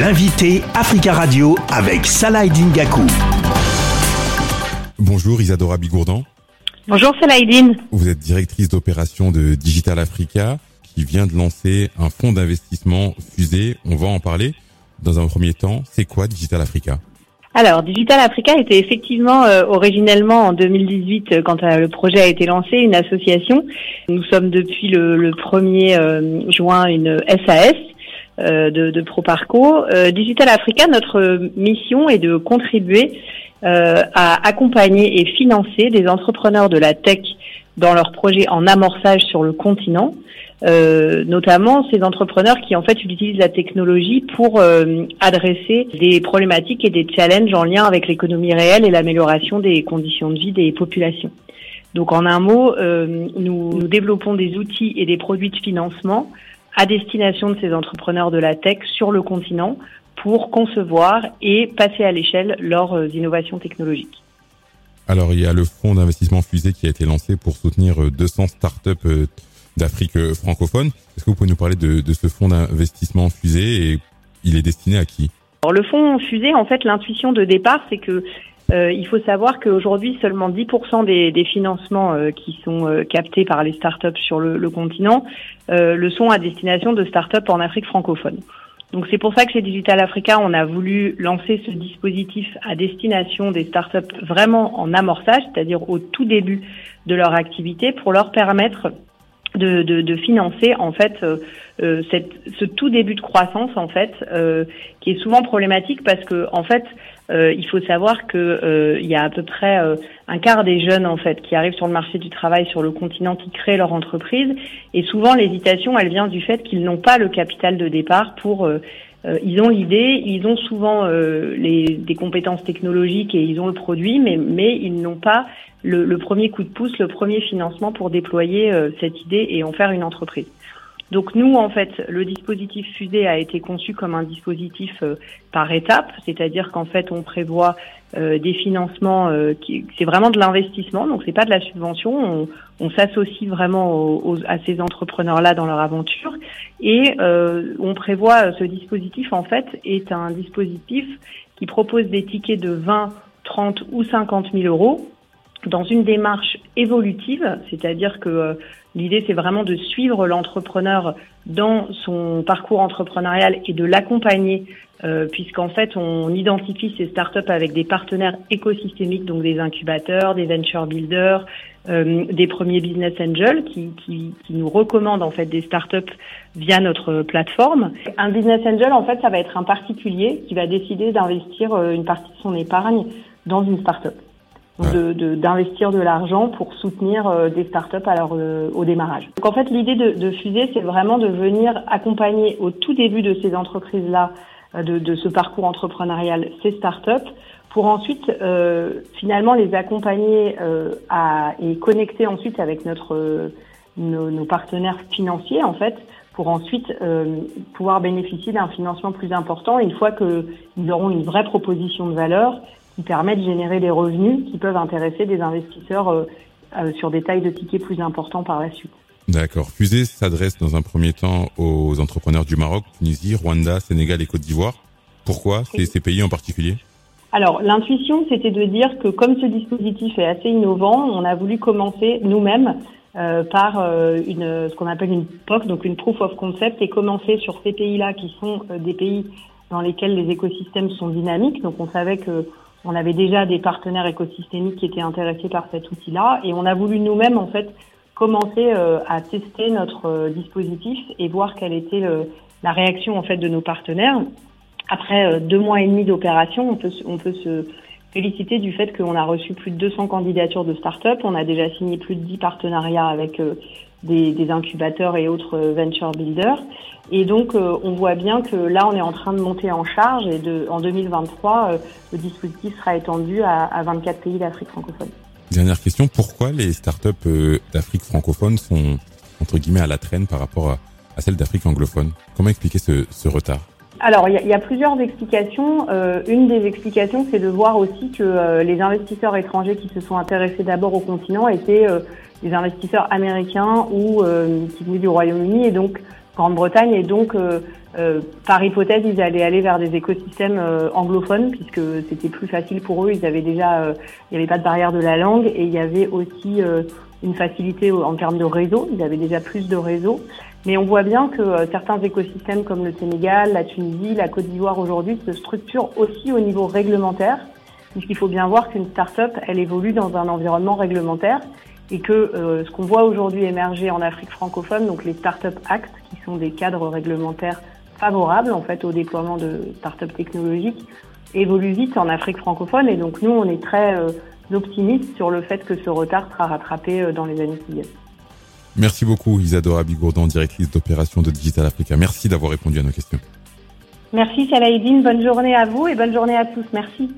L'invité Africa Radio avec Salah Dingaku. Bonjour Isadora Bigourdan. Bonjour Salaïdine. Vous êtes directrice d'opération de Digital Africa qui vient de lancer un fonds d'investissement fusé. On va en parler. Dans un premier temps, c'est quoi Digital Africa? Alors, Digital Africa était effectivement euh, originellement en 2018, euh, quand euh, le projet a été lancé, une association. Nous sommes depuis le, 1er juin une SAS de, de ProParco. Digital Africa, notre mission est de contribuer à accompagner et financer des entrepreneurs de la tech dans leurs projets en amorçage sur le continent, euh, notamment ces entrepreneurs qui en fait utilisent la technologie pour euh, adresser des problématiques et des challenges en lien avec l'économie réelle et l'amélioration des conditions de vie des populations. Donc en un mot, euh, nous, nous, développons des outils et des produits de financement à destination de ces entrepreneurs de la tech sur le continent pour concevoir et passer à l'échelle leurs innovations technologiques. Alors, il y a le fonds d'investissement fusée qui a été lancé pour soutenir 200 euh, startups euh, d'Afrique euh, francophone. Est-ce que vous pouvez nous parler de, ce fonds d'investissement fusée et il est destiné à qui? Alors, le fonds fusée, en fait, l'intuition de départ, c'est que il faut savoir qu'aujourd'hui, seulement 10% des, financements qui sont captés par les startups sur le, le continent le sont à destination de startups en Afrique francophone. Donc c'est pour ça que chez Digital Africa, on a voulu lancer ce dispositif à destination des startups vraiment en amorçage, c'est-à-dire au tout début de leur activité, pour leur permettre de, de, de financer en fait euh, euh, cette, ce tout début de croissance en fait euh, qui est souvent problématique parce que en fait euh, il faut savoir que euh, il y a à peu près euh, un quart des jeunes en fait qui arrivent sur le marché du travail sur le continent qui créent leur entreprise et souvent l'hésitation elle vient du fait qu'ils n'ont pas le capital de départ pour ils ont l'idée, ils ont souvent les, des compétences technologiques et ils ont le produit, mais, mais ils n'ont pas le, premier coup de pouce, le premier financement pour déployer cette idée et en faire une entreprise. Donc nous, en fait, le dispositif fusée a été conçu comme un dispositif euh, par étapes, c'est-à-dire qu'en fait, on prévoit euh, des financements, euh, qui, c'est vraiment de l'investissement, donc c'est pas de la subvention. On, s'associe vraiment à ces entrepreneurs-là dans leur aventure, et on prévoit ce dispositif en fait est un dispositif qui propose des tickets de 20, 30 ou 50 000 euros dans une démarche évolutive, c'est-à-dire que l'idée c'est vraiment de suivre l'entrepreneur dans son parcours entrepreneurial et de l'accompagner, euh, puisqu'en fait on identifie ces startups avec des partenaires écosystémiques, donc des incubateurs, des venture builders, euh, des premiers business angels qui, qui, qui, nous recommandent en fait des startups via notre plateforme. Un business angel en fait ça va être un particulier qui va décider d'investir une partie de son épargne dans une startup d'investir de, de l'argent pour soutenir euh, des startups à leur, euh, au démarrage. Donc en fait, l'idée de, de Fusée, c'est vraiment de venir accompagner au tout début de ces entreprises-là, euh, de, de, ce parcours entrepreneurial, ces startups, pour ensuite finalement les accompagner à, et connecter ensuite avec notre nos, nos, partenaires financiers en fait pour ensuite pouvoir bénéficier d'un financement plus important une fois qu'ils auront une vraie proposition de valeur qui permet de générer des revenus qui peuvent intéresser des investisseurs euh, euh, sur des tailles de tickets plus importants par la suite. D'accord. Fusée s'adresse dans un premier temps aux entrepreneurs du Maroc, Tunisie, Rwanda, Sénégal et Côte d'Ivoire. Pourquoi ces, pays en particulier? Alors, l'intuition, c'était de dire que comme ce dispositif est assez innovant, on a voulu commencer nous-mêmes euh, par euh, une, ce qu'on appelle une POC, donc une Proof of Concept, et commencer sur ces pays-là qui sont des pays dans lesquels les écosystèmes sont dynamiques. Donc, on savait que on avait déjà des partenaires écosystémiques qui étaient intéressés par cet outil-là et on a voulu nous-mêmes en fait commencer euh, à tester notre euh, dispositif et voir quelle était la réaction en fait de nos partenaires. Après euh, deux mois et demi d'opération, on peut, on peut se féliciter du fait qu'on a reçu plus de 200 candidatures de start-up. On a déjà signé plus de 10 partenariats avec des, des, incubateurs et autres venture builders. Et donc, euh, on voit bien que là, on est en train de monter en charge et en 2023, euh, le dispositif sera étendu à, à 24 pays d'Afrique francophone. Dernière question, pourquoi les startups euh, d'Afrique francophone sont, entre guillemets, à la traîne par rapport à, celles d'Afrique anglophone? Comment expliquer ce retard? Alors, il y, y, a plusieurs explications. Euh, une des explications, c'est de voir aussi que les investisseurs étrangers qui se sont intéressés d'abord au continent étaient des investisseurs américains ou qui venaient du Royaume-Uni et donc Grande-Bretagne et donc par hypothèse ils allaient aller vers des écosystèmes anglophones puisque c'était plus facile pour eux. Ils avaient déjà, il n'y avait pas de barrière de la langue et il y avait aussi une facilité en termes de réseau. Ils avaient déjà plus de réseaux. Mais on voit bien que euh, certains écosystèmes comme le Sénégal, la Tunisie, la Côte d'Ivoire aujourd'hui se structurent aussi au niveau réglementaire. Puisqu'il faut bien voir qu'une start-up, elle évolue dans un environnement réglementaire et que euh, ce qu'on voit aujourd'hui émerger en Afrique francophone, donc les Startup Acts, qui sont des cadres réglementaires favorables en fait au déploiement de start-up technologiques, évoluent vite en Afrique francophone. Et donc nous, on est très euh, optimistes sur le fait que ce retard sera rattrapé dans les années qui viennent. Merci beaucoup Isadora Bigourdon, directrice d'opération de Digital Africa. Merci d'avoir répondu à nos questions. Merci Salaïdine, bonne journée à vous et bonne journée à tous. Merci.